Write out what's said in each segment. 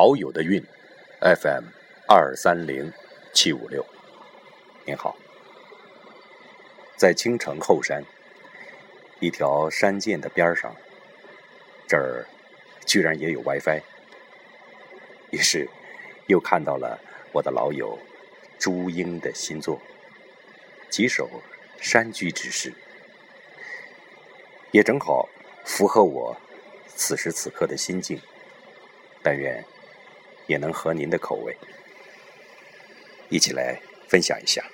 好友的运，FM 二三零七五六，您好，在青城后山一条山涧的边上，这儿居然也有 WiFi，于是又看到了我的老友朱英的新作《几首山居之诗》，也正好符合我此时此刻的心境。但愿也能合您的口味，一起来分享一下。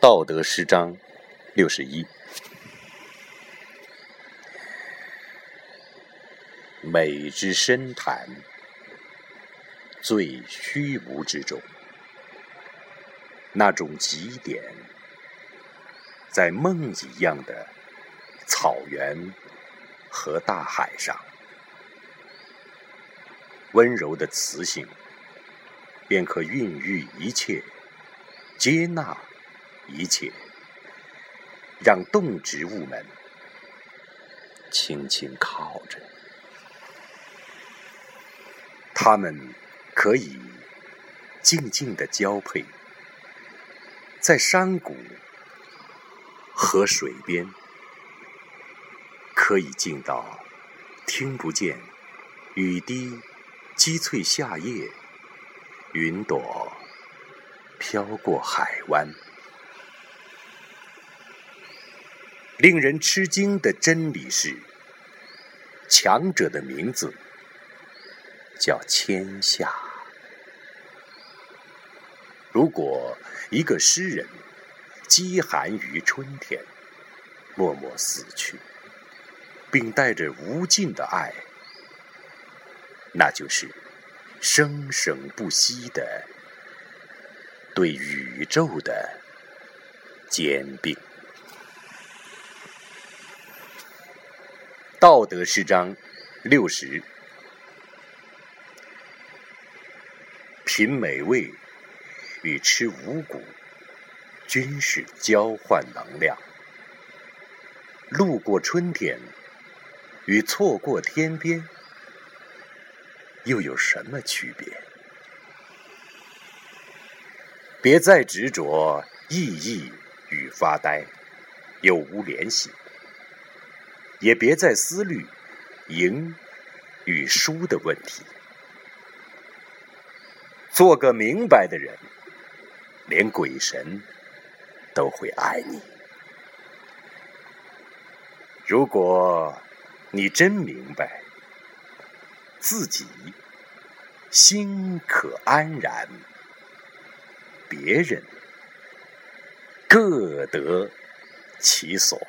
道德诗章六十一：美之深潭，最虚无之中，那种极点。在梦一样的草原和大海上，温柔的磁性便可孕育一切，接纳一切，让动植物们轻轻靠着，它们可以静静的交配，在山谷。河水边，可以静到听不见雨滴击碎夏叶，云朵飘过海湾。令人吃惊的真理是，强者的名字叫天下。如果一个诗人，饥寒于春天，默默死去，并带着无尽的爱，那就是生生不息的对宇宙的兼并。道德诗章六十：品美味与吃五谷。均是交换能量。路过春天，与错过天边，又有什么区别？别再执着意义与发呆，有无联系；也别再思虑赢与输的问题。做个明白的人，连鬼神。都会爱你。如果你真明白，自己心可安然，别人各得其所。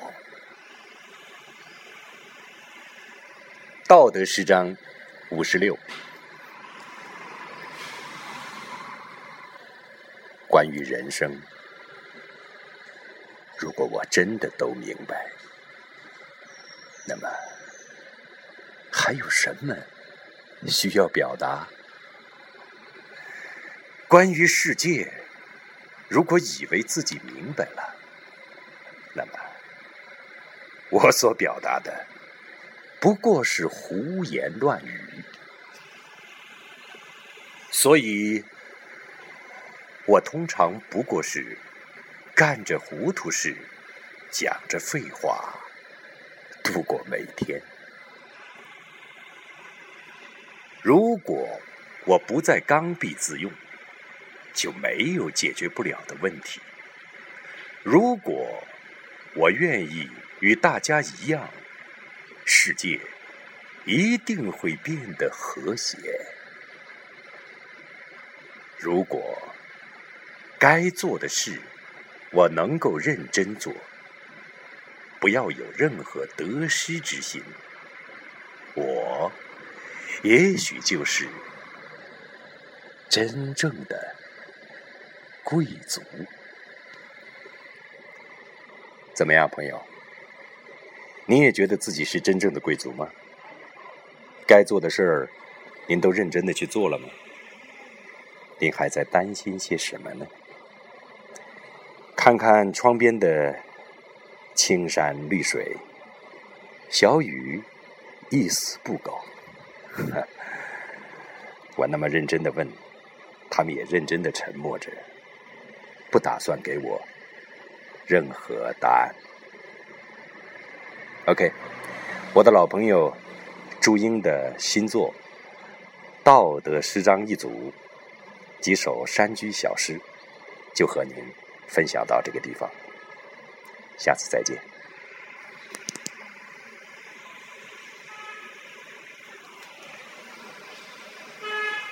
道德诗章五十六，关于人生。如果我真的都明白，那么还有什么需要表达？关于世界，如果以为自己明白了，那么我所表达的不过是胡言乱语。所以，我通常不过是。干着糊涂事，讲着废话，度过每天。如果我不再刚愎自用，就没有解决不了的问题。如果我愿意与大家一样，世界一定会变得和谐。如果该做的事，我能够认真做，不要有任何得失之心。我也许就是真正的贵族。怎么样，朋友？你也觉得自己是真正的贵族吗？该做的事儿，您都认真的去做了吗？您还在担心些什么呢？看看窗边的青山绿水，小雨一丝不苟。我那么认真的问，他们也认真的沉默着，不打算给我任何答案。OK，我的老朋友朱英的新作《道德诗章一组》几首山居小诗，就和您分享到这个地方。下次再见。